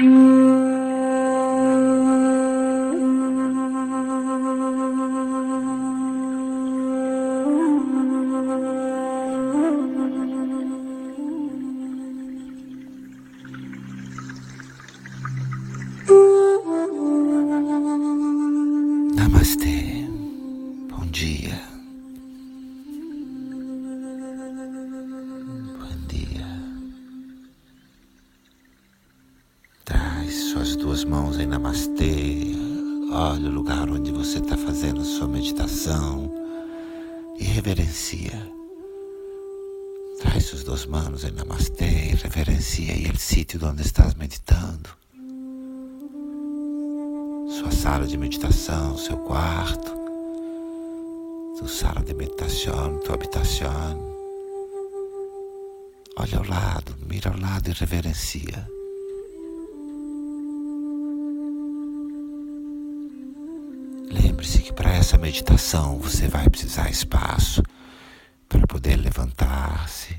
Namastê. Duas mãos em Namastê. Olha o lugar onde você está fazendo sua meditação e reverencia. Traz suas duas mãos em Namastê e reverencia aí o sítio onde estás meditando sua sala de meditação, seu quarto, sua sala de meditação, tua habitação. Olha ao lado, mira ao lado e reverencia. Lembre-se que para essa meditação você vai precisar espaço para poder levantar-se,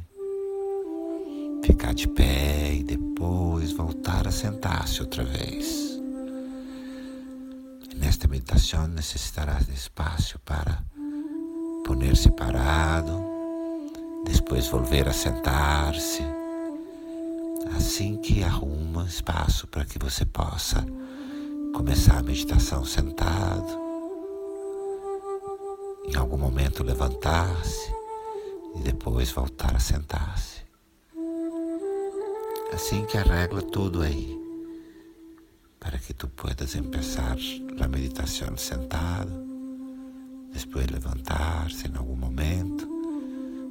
ficar de pé e depois voltar a sentar-se outra vez. Nesta meditação necessitarás de espaço para poner-se parado, depois volver a sentar-se, assim que arruma espaço para que você possa começar a meditação sentado, em algum momento levantar-se e depois voltar a sentar-se. Assim que arregla tudo aí para que tu puedas empezar a meditação sentado, depois levantar-se em algum momento,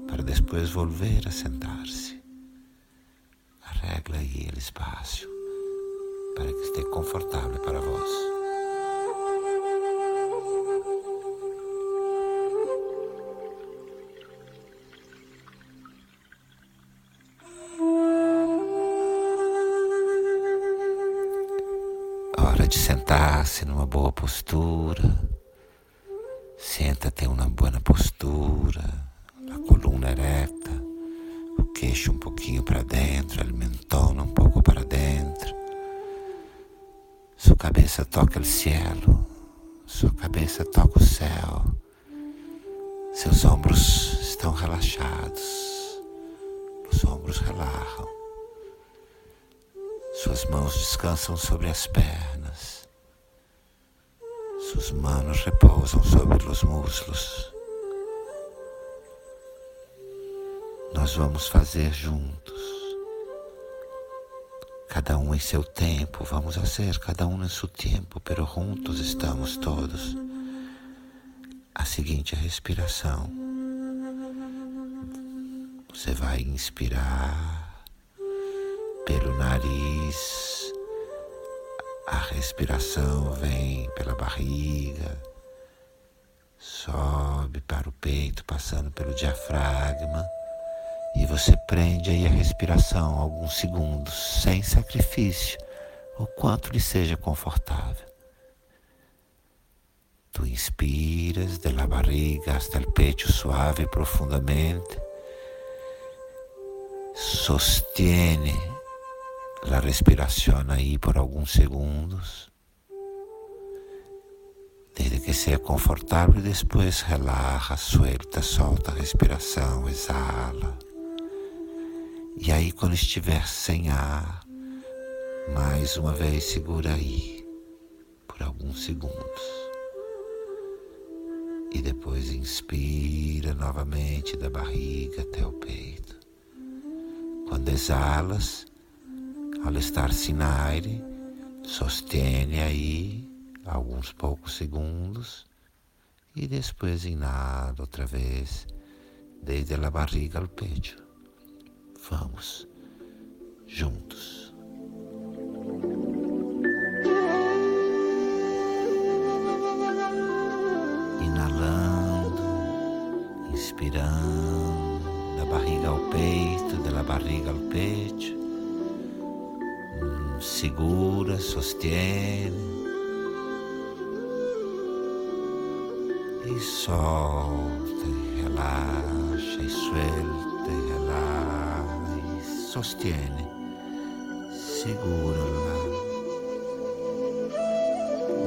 para depois volver a sentar-se. Arregla aí o espaço para que esteja confortável para vós. Hora de sentar-se numa boa postura. Senta-te uma boa postura, a coluna ereta, o queixo um pouquinho para dentro, a mentona um pouco para dentro. Sua cabeça toca o cielo, sua cabeça toca o céu. Seus ombros estão relaxados, os ombros relaxam. Suas mãos descansam sobre as pernas. Suas manos repousam sobre os muslos. Nós vamos fazer juntos. Cada um em seu tempo, vamos fazer cada um em seu tempo, pero juntos estamos todos. A seguinte respiração. Você vai inspirar pelo nariz, a respiração vem pela barriga, sobe para o peito, passando pelo diafragma, e você prende aí a respiração alguns segundos, sem sacrifício, o quanto lhe seja confortável. Tu inspiras de la barriga hasta el pecho suave e profundamente. Sostiene la respiración ahí por algunos segundos, desde que sea confortável, después relaja, suelta, solta a respiração, exala. E aí, quando estiver sem ar, mais uma vez segura aí por alguns segundos. E depois inspira novamente da barriga até o peito. Quando exalas, ao estar-se na aire, sostene aí alguns poucos segundos e depois inala outra vez, desde a barriga ao peito. Vamos juntos. Inalando, inspirando, da barriga ao peito, da barriga ao peito segura, sostiene. E solta, e rilascia, e suelta, e e sostiene, segurala.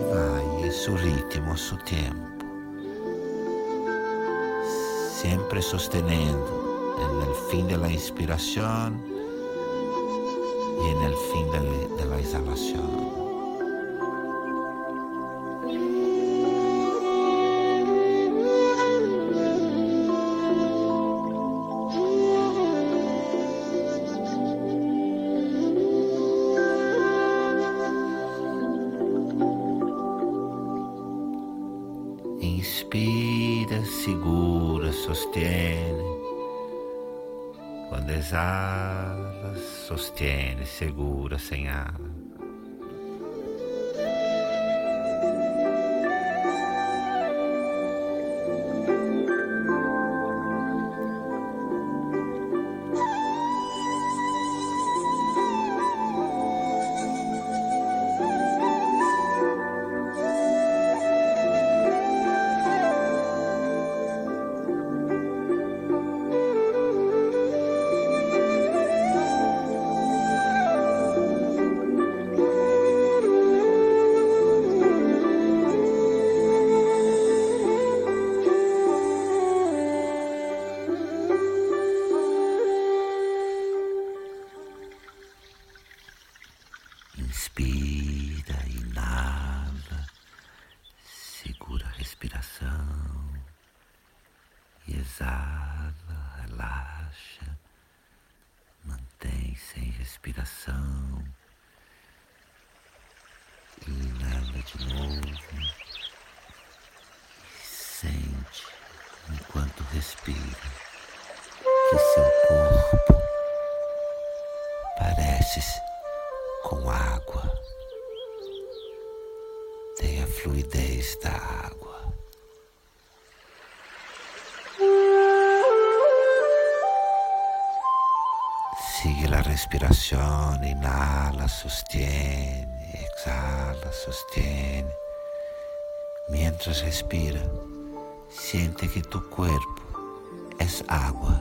Vai, e suo ritmo, su tempo, sempre sostenendo, e o fim della inspiração y en el fin de, de la. Inspira, segura, sostiene. Quando exala, sostiene, segura, sem exala, relaxa, mantém sem respiração. Inala de novo e sente enquanto respira que seu corpo parece com água. Tem a fluidez da água. Respiración, inhala, sostiene, exhala, sostiene. Mientras respira, siente que tu cuerpo es agua.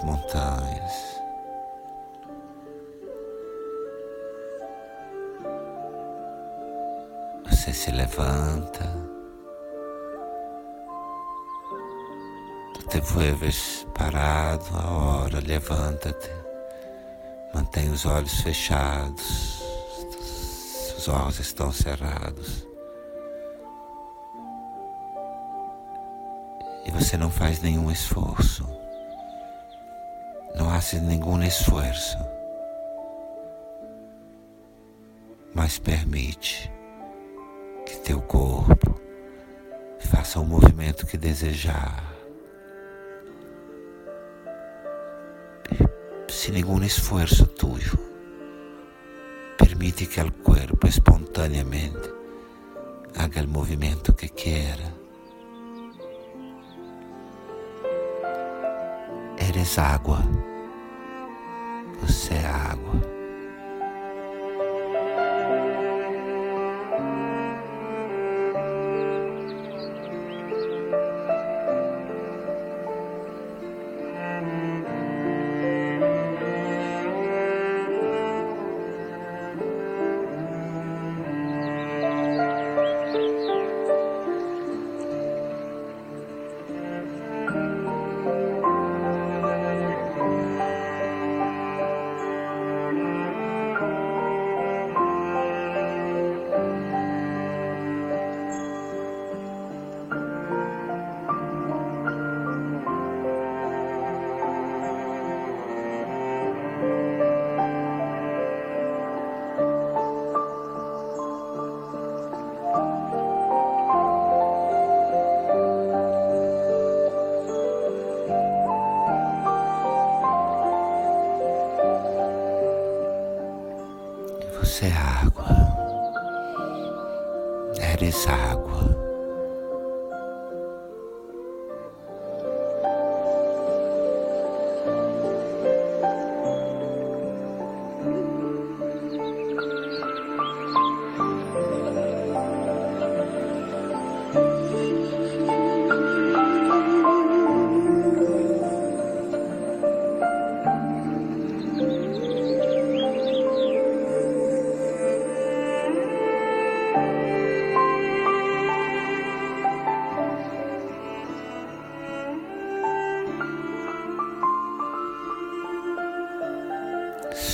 Montanhas. Você se levanta, te vuelves parado a hora, levanta-te, mantém os olhos fechados, os olhos estão cerrados. e você não faz nenhum esforço. Hace nenhum esforço. Mas permite que teu corpo faça o movimento que desejar. Sem nenhum esforço tuyo. Permite que o corpo espontaneamente haga o movimento que quiera. Eres água. Você é água.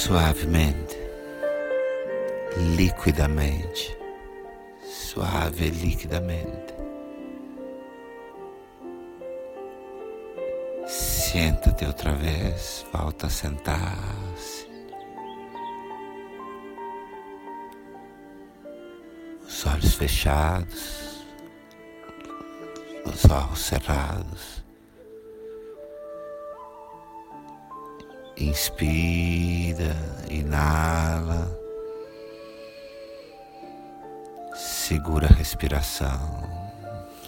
Suavemente, liquidamente, suave e liquidamente. Senta-te outra vez, volta a sentar-se. Os olhos fechados, os olhos cerrados. Inspira, inala, segura a respiração,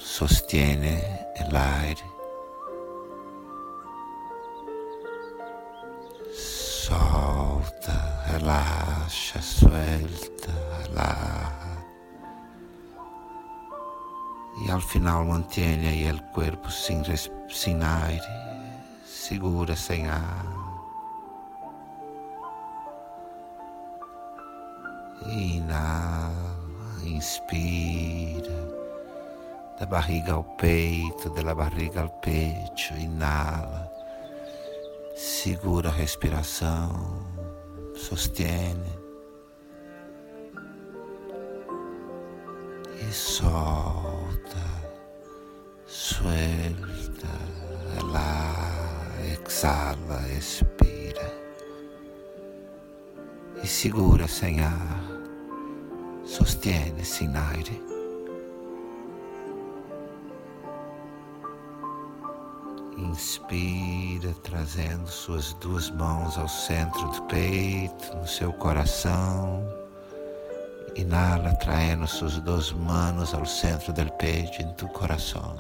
sostiene o ar, solta, relaxa, suelta, relaja. E ao final mantiene aí o corpo sem, sem aire, segura sem ar. Inala, inspira, da barriga ao peito, da barriga ao peito, inala, segura a respiração, sostiene. E solta, suelta, lá, exala, expira. E segura sem ar sostiene sem aire. Inspira, trazendo suas duas mãos ao centro do peito, no seu coração. Inala, traindo suas duas mãos ao centro do peito, em tu coração.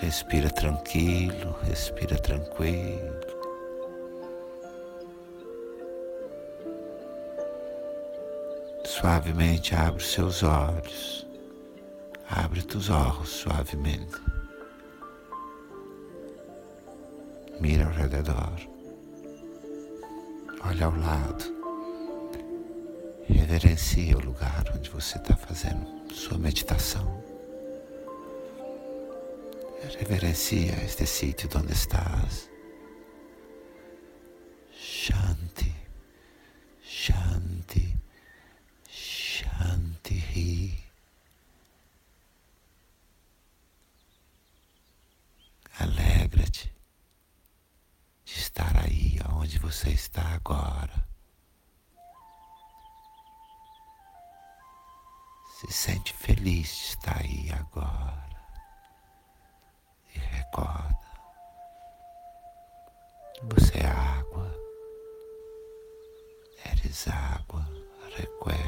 Respira tranquilo, respira tranquilo. Suavemente abre seus olhos. Abre tus olhos suavemente. Mira ao redor. Olha ao lado. Reverencia o lugar onde você está fazendo sua meditação. Reverencia este sítio onde estás. Shanti. você está agora. Se sente feliz de estar aí agora. E recorda. Você é água. Eres água. Recuerda.